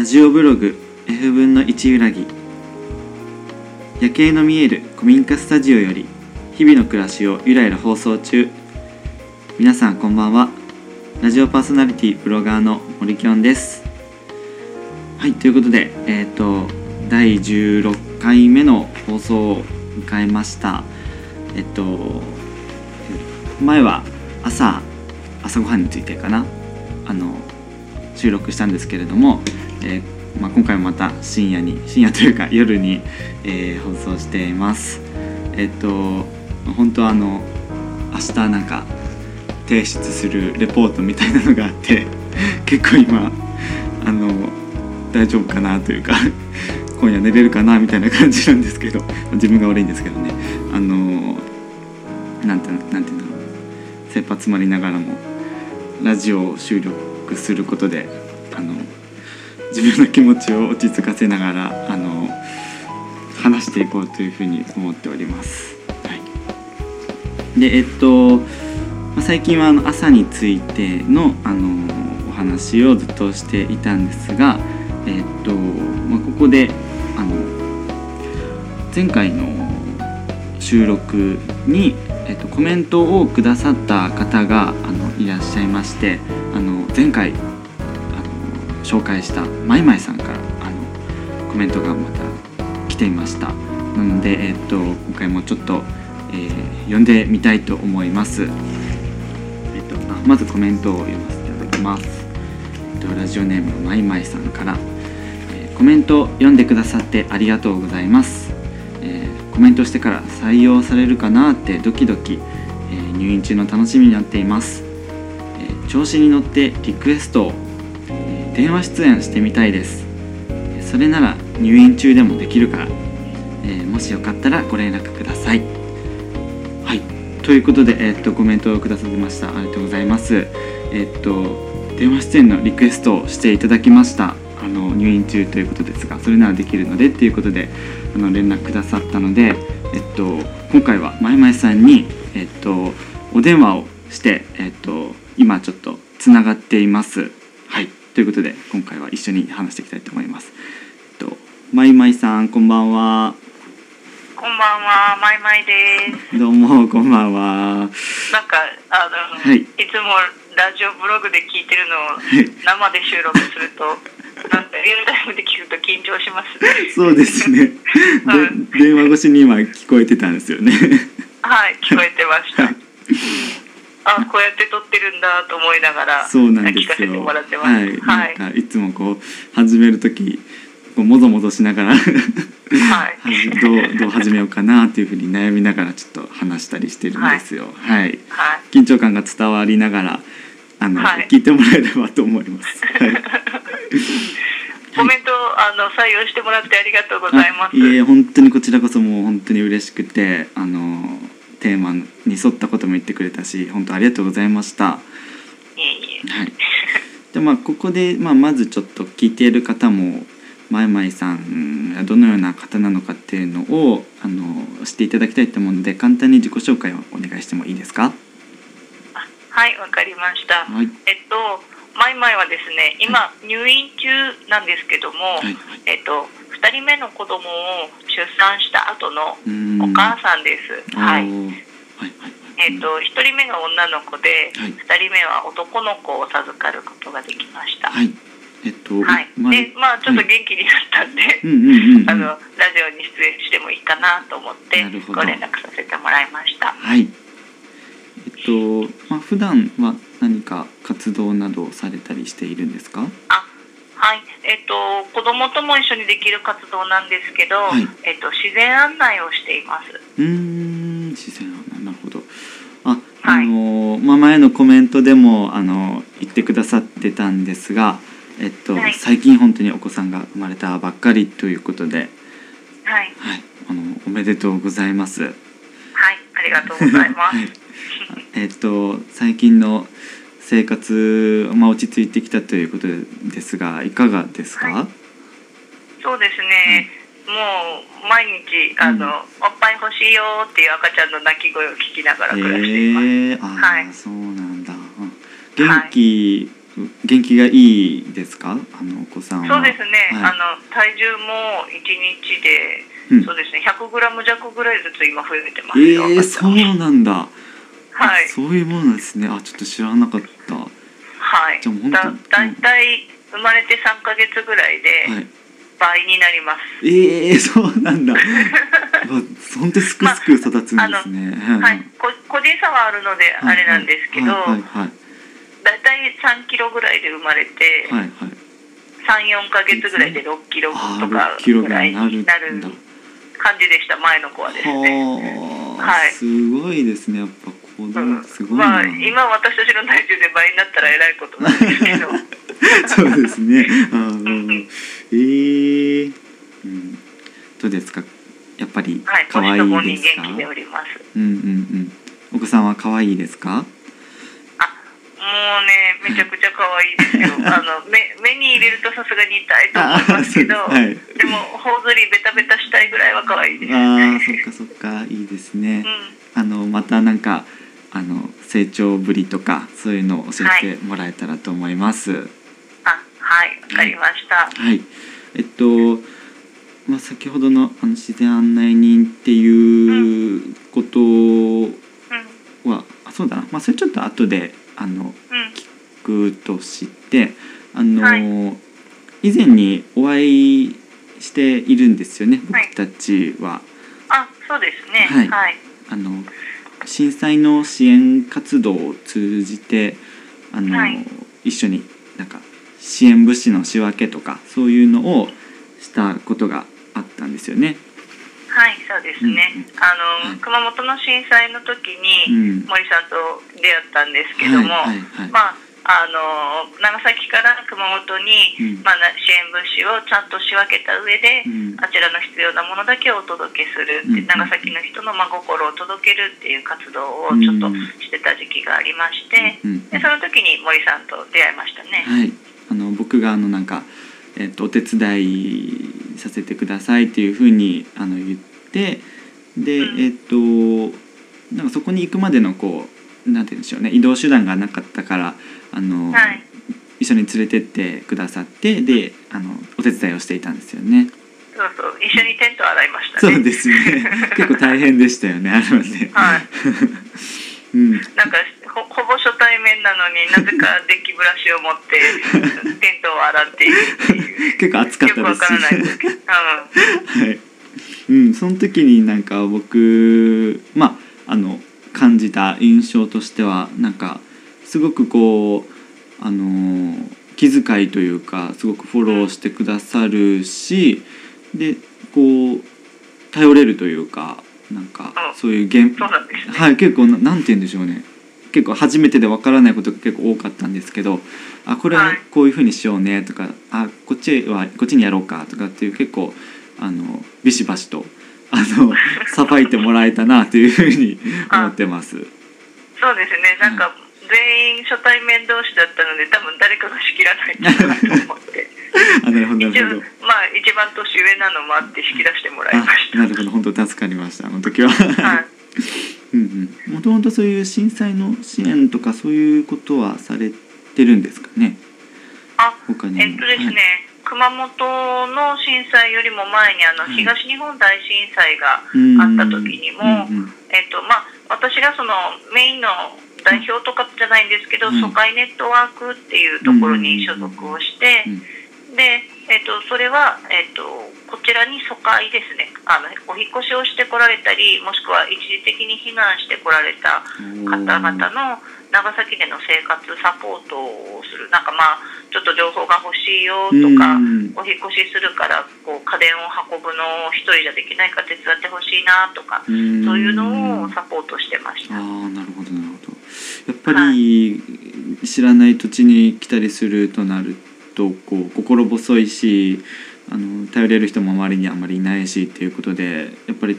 ラジオブログ F 分の1裏木夜景の見える古民家スタジオより日々の暮らしをゆらゆら放送中。皆さんこんばんは。ラジオパーソナリティブロガーの森きょんです。はいということでえっ、と第16回目の放送を迎えました。えっと前は朝朝ごはんについてかな。あの収録したんですけれども、えーまあ、今回もまた深夜に深夜というか夜に、えー放送しています。えっと本当はあの明日なんか提出するレポートみたいなのがあって 結構今あの大丈夫かなというか 今夜寝れるかなみたいな感じなんですけど自分が悪いんですけどね。あのなんてなんていうんだろう。切羽詰まりながらもラジオを収録することであの自分の気持ちを落ち着かせながらあの話していこうというふうに思っております。はい、でえっとまあ最近はあの朝についてのあのお話をずっとしていたんですが、えっとまあ、ここであの前回の収録に、えっと、コメントをくださった方があのいらっしゃいましてあの前回紹介したまいまいさんからあのコメントがまた来ていました。なので、えっと、今回もちょっと、えー読んでみたいと思います、えっと、あまずコメントを読ませていただきます、えっと、ラジオネームまいまいさんから、えーコメント読んでくださってありがとうございます。えーコメントしてから採用されるかなってドキドキ、えー入院中の楽しみになっています、えー調子に乗ってリクエストを、電話出演してみたいです。それなら入院中でもできるから、えーもしよかったらご連絡ください。はい。ということで、えーっとコメントをくださってました。ありがとうございます。えーっと電話出演のリクエストをしていただきました。あの入院中ということですがそれならできるのでっていうことであの連絡くださったので、えっと、今回はまいまいさんに、えっと、お電話をして、えっと、今ちょっとつながっています。はいということで今回は一緒に話していきたいと思います。えっと、まいまいさんこんばんは。こんばんは、まいまいです。どうもこんばんは。なんか、あの、はいい、つもラジオブログで聞いてるのをい生で収録すると、なんかリアルタイムで聞くと緊張しますね。そうですね。でうん電話越しに今聞こえてたんですよね。はい、聞こえてましたはい。あ、こうやって撮ってるんだと思いながら、そうなんですよ。聞かせてもらってます。はい、はい。なんかいつもこう始める時こうもぞもぞしながらはい どうどう始めようかなっていうふうに悩みながらちょっと話したりしてるんですよ。はい。はい。緊張感が伝わりながらあの、はい聞いてもらえればと思います。はい。コメントあの採用してもらってありがとうございます。いえ本当にこちらこそもう本当に嬉しくてあのテーマに沿ったことも言ってくれたし本当ありがとうございました。はい。でまあここで、まあ、まずちょっと聞いている方もまいまいさんがどのような方なのかっていうのをあの知っていただきたいと思うので簡単に自己紹介をお願いしてもいいですか？あはい、わかりました。はいえっと、マイマイはですね、今、入院中なんですけども、はいはいえっと、2人目の子供を出産した後のお母さんです。はい。はいはいえっと、1人目が女の子で、はい。2人目は男の子を授かることができました。はい。えっとはい。まで、まあ、ちょっとはい。元気になったんで、あの、ラジオに出演してもいいかなと思ってご連絡させてもらいました。はい。えっとまあ普段は何か活動などをされたりしているんですか？あはい、えっと子供とも一緒にできる活動なんですけど、はい。えっと自然案内をしています。うーん自然あ、のまあ、前のコメントでもあの言ってくださってたんですが、えっとはい。最近本当にお子さんが生まれたばっかりということで、はい、はい、あのおめでとうございます。はい、ありがとうございます。はい。えっと最近の生活、まあ、落ち着いてきたということですがいかがですか、はそうですね。もう毎日あの、うん。おっぱい欲しいよっていう赤ちゃんの泣き声を聞きながらえ暮らしています。ー、あー、はい。そうなんだ。うん元気元気がいいですか？あのお子さんは。そうですね、はい。あの体重も1日で、うん。そうですね、100グラム弱ぐらいずつ今増えてますえよ。ー、そうなんだ、はい、そういうものですね。あちょっと知らなかった。ははい。じゃあ本当だだいたい生まれて3ヶ月ぐらいでい倍になります。えー、そうなんだ。わ本当にすくすく育つんですね、はい、こ個人差はあるのであれなんですけど、はいはいはい。だいたい3キロぐらいで生まれて、はいはい。3、4ヶ月ぐらいで6キロとか6キロぐらいになる感じでした、前の子はですね。はい。すごいですね。やっぱ子う供ん。すごい。な、まあ、今私たちの体重で倍になったらえらいことなんですけど。そうですね。あーうんうんえー、うん。どうですか？やっぱりはい可愛いですか、元気でおります。うんうんうん。お子さんは可愛いですか？もうねめちゃくちゃ可愛いですよ。あの目目に入れるとさすがに痛いと思いますけどはい。でも頬ずりベタベタしたいぐらいは可愛いです。あーそっかそっか。いいですね、うん。あのまたなんかあの成長ぶりとかそういうのを教えてもらえたらと思います。あはいわかりました、はい。えっとまあ先ほどのあの自然案内人っていうことうんは、あそうだな。まあそれちょっと後であのうん聞くとして、あの、は以前にお会いしているんですよね。はい僕たちは。あそうですねはいはいあの震災の支援活動を通じてあの、はい一緒になんか支援物資の仕分けとかそういうのをしたことがあったんですよね。はいそうですね、うんあの、はい熊本の震災の時うにん。森さんと出会ったんですけども。まああの長崎から熊本に、うんまあ、な支援物資をちゃんと仕分けた上で、うんあちらの必要なものだけをお届けするって、うん長崎の人の真心を届けるっていう活動をちょっとしてた時期がありまして、うんでその時に森さんと出会いましたね。はい。あの僕があのなんかえっとお手伝いさせてくださいっていうふうにあの言ってでうんえっとなんかそこに行くまでのこうなんて言うんでしょうね移動手段がなかったからあの、はい一緒に連れてってくださってであのお手伝いをしていたんですよね。そうそう一緒にテント洗いましたね。そうですね。結構大変でしたよねあれはね。はい うん。なんかほほぼ初対面なのになぜか電気ブラシを持って テントを洗っているっていう結構暑かっよくたですわからないし。ですけど、うんはい。うん、その時になんか僕まああの感じた印象としてはなんかすごくこうあの気遣いというかすごくフォローしてくださるしでこう頼れるというかなんかうんそういう現そうなんですね。はい結構ななんて言うんでしょうね結構初めてでわからないことが結構多かったんですけどあこれはこういうふうにしようねとか、あこっちはこっちにやろうかとかっていう結構あのビシバシとあの さばいてもらえたなというふうに思ってます。そうですね。なんか全員初対面同士だったので多分誰かが仕切らないとなと思って。あなるほどな一応。まあ一番年上なのもあって引き出してもらいましあなるほど本当助かりましたあの時は。た。はい。うんうん。もともとそういう震災の支援とかそういうことはされてるんですかね？あ、他にも。えっとですね、はい。熊本の震災よりも前にあのはい東日本大震災が、うん。あった時にもうんうん。えっとまあ私がそのメインの代表とかじゃないんですけど、うん。疎開ネットワークっていうところに所属をして、うん。で、えっとそれは、えっとこちらに疎開ですね。あのお引っ越しをしてこられたりもしくは一時的に避難してこられた方々の長崎での生活サポートをする。なんかまあちょっと情報が欲しいよとか、うん。お引っ越しするからこう家電を運ぶのを一人じゃできないか手伝ってほしいなとか、うん。そういうのをサポートしてました。ああなるほどなるほど。やっぱり知らない土地に来たりするとなるとこう心細いしあの頼れる人も周りにあまりいないしっていうことでやっぱり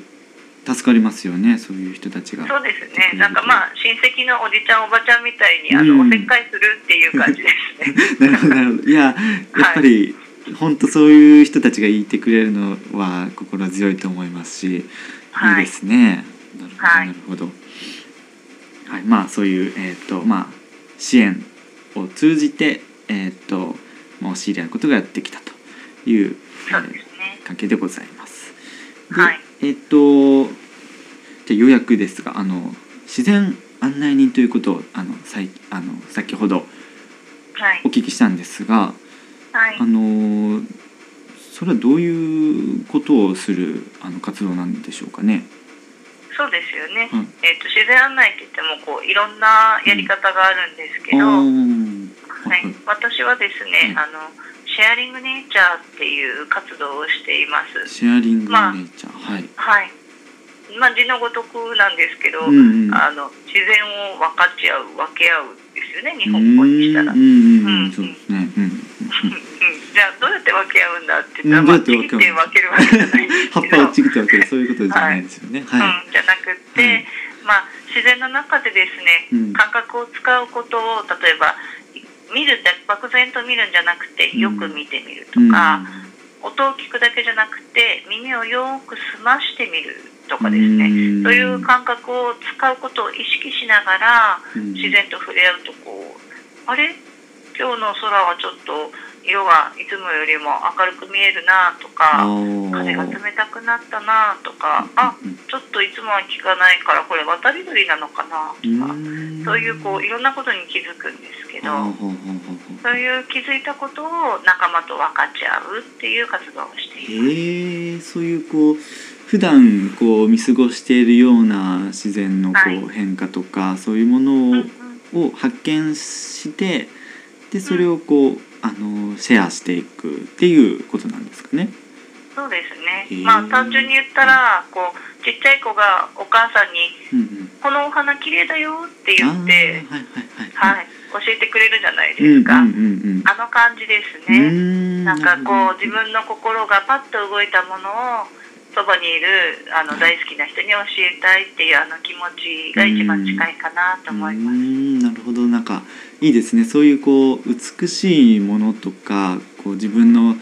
助かりますよねそういう人たちが。そうですね。なんかまあ親戚のおじちゃんおばちゃんみたいにあの、うんおせっかいするっていう感じですね。なるほどなるほどいややっぱり、本当そういう人たちがいてくれるのは心強いと思いますし、はいいいですね。なるほど、はいなるほど。はい、まあそういうえっ、とまあ支援を通じてえーっとまあ、教えることができたという、えー関係でございます。ではい。えーっとじゃあ予約ですがあの自然案内人ということをあのさいあの先ほどはい。お聞きしたんですが、はい。あのそれはどういうことをするあの活動なんでしょうかね？そうですよね、はいえっと自然案内って言ってもこういろんなやり方があるんですけど、あはーい、私はですね、あのシェアリングネイチャーっていう活動をしています。シェアリングネまあイチャー、はい。はい。まあ字のごとくなんですけど、うんうんあの自然を分かち合う分け合うですよね日本語にしたら。ううんんうんうん、うんそうですね。うん じゃあどうやって分け合うんだってうん言ったら、まあ、ちって分けるわけじゃないんで葉っすけどぱをちぎってわけでそういうことじゃないですよね。はい。うん、じゃなくって、はいまあ、自然の中でですね、うん感覚を使うことを例えば見るだ漠然と見るんじゃなくてうん。よく見てみるとか、音を聞くだけじゃなくて耳をよく澄ましてみるとかですね、うん。そういう感覚を使うことを意識しながらうん。自然と触れ合うとこうあれ？今日の空はちょっと色がいつもよりも明るく見えるなとか。風が冷たくなったなとかあちょっといつもは聞かないからこれ渡り鳥なのかなとかそういうこういろんなことに気づくんですけどそういう気づいたことを仲間と分かち合うっていう活動をしています。へえそういうこう普段こう見過ごしているような自然のこはいう変化とか、そういうもうんのうんをを発見してでそれをこうあのシェアしていくっていうことなんですかね。そうですね。まあ単純に言ったらこうちっちゃい子がお母さんにうんうん「このお花綺麗だよ」って言って、はいはいはい。はい、教えてくれるじゃないですか、あの感じですうね。んなんかこう自分分の心がパッと動いたものをそばにいるあの大好きな人に教えたいっていうあの気持ちが一番近いかなと思います。なるほど。なんかいいですね。そういうこう美しいものとかこう自分の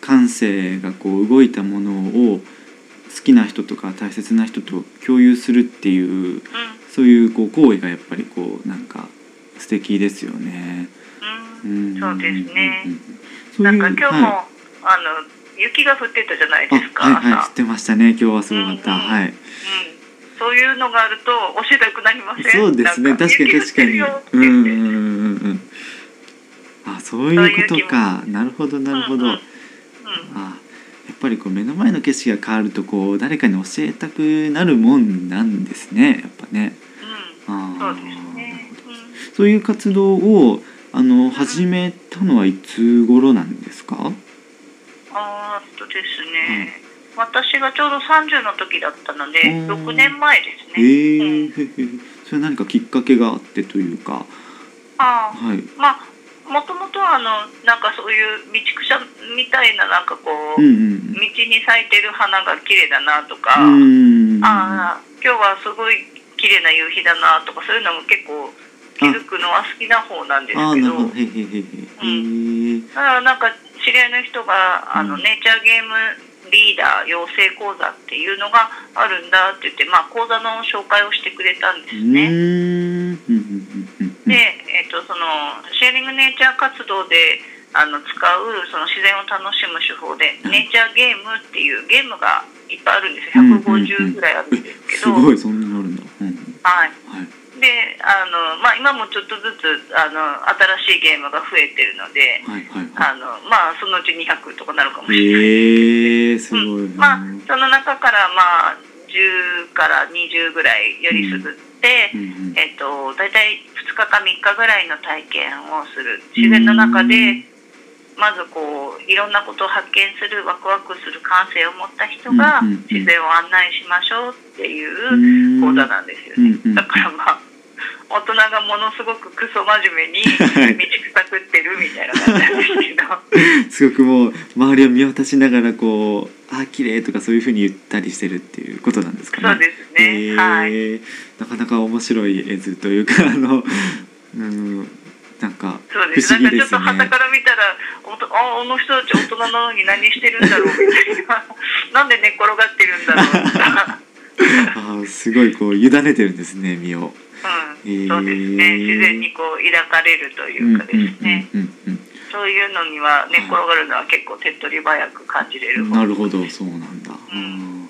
感性がこう動いたものを好きな人とか大切な人と共有するっていううんそういうこう行為がやっぱりこうなんか素敵ですよね。うん、そうですね。ないんか今日も、はあの雪が降ってたじゃないい、ですか、あはいはい。朝。知ってましたね。今日はすごかった、うんうん。はい。うん、そういうのがあると教えたくなりません？そうですね。確かに確かに。うんうんうんうん。あそういうことか。なるほどなるほど、うんうんうんあやっぱりこう目の前の景色が変わるとこう誰かに教えたくなるもんなんですね。やっぱね。うん、そうですね。うんそういう活動をあの始めたのはいつ頃なんですか？あーっとですね、私がちょうど30の時だったので、うん。6年前ですえね。ー。うん、それは何かきっかけがあってというか。あはい。ーまあもともとはあのなんかそういう道草みたいななんかこう、うんうん道に咲いてる花が綺麗だなとか、うんああ今日はすごい綺麗な夕日だなとかそういうのも結構気づくのは好きな方なんですけど。だからなんか知り合いの人があの、うん。ネイチャーゲームリーダー養成講座っていうのがあるんだって言って、まあ、講座の紹介をしてくれたんですね。で、えっとそのシェアリングネイチャー活動であの使うその自然を楽しむ手法で、ネイチャーゲームっていうゲームがいっぱいあるんですよ150ぐらいあるんですけど、すごいそんなのあるんだ、うん、はい、はいであの、まあ、今もちょっとずつあの新しいゲームが増えてるのではいはいはあの、まあ、そのうち200とかなるかもしいれない。えー、すごい、うん。まあ、その中から、まあ、10から20ぐらいよりすぐって、うんうん。えっと、大体2日か3日ぐらいの体験をする。自然の中でまずこういろんなことを発見するワクワクする感性を持った人が自然を案内しましょうっていう講座なんですよね。だからまあ大人がものすごくクソ真面目に道はい草食ってるみたいな感じなんですけど。すごくもう周りを見渡しながらこう「あー綺麗とかそういうふうに言ったりしてるっていうことなんですかね。そうですね、えはいーなかなか面白い絵図というかあのうんなんか不そうです。なんかちょっと。旗から見たら、おとああの人たち大人なのに何してるんだろうみたいな、なんで寝っ転がってるんだろうとか、あーすごいこう委ねてるんですね身を。うん、そうですね。自然にこう抱かれるというかですね。そういうのには寝っ転がるのは結構手っ取り早く感じれるなるほど。そうなんだ、うん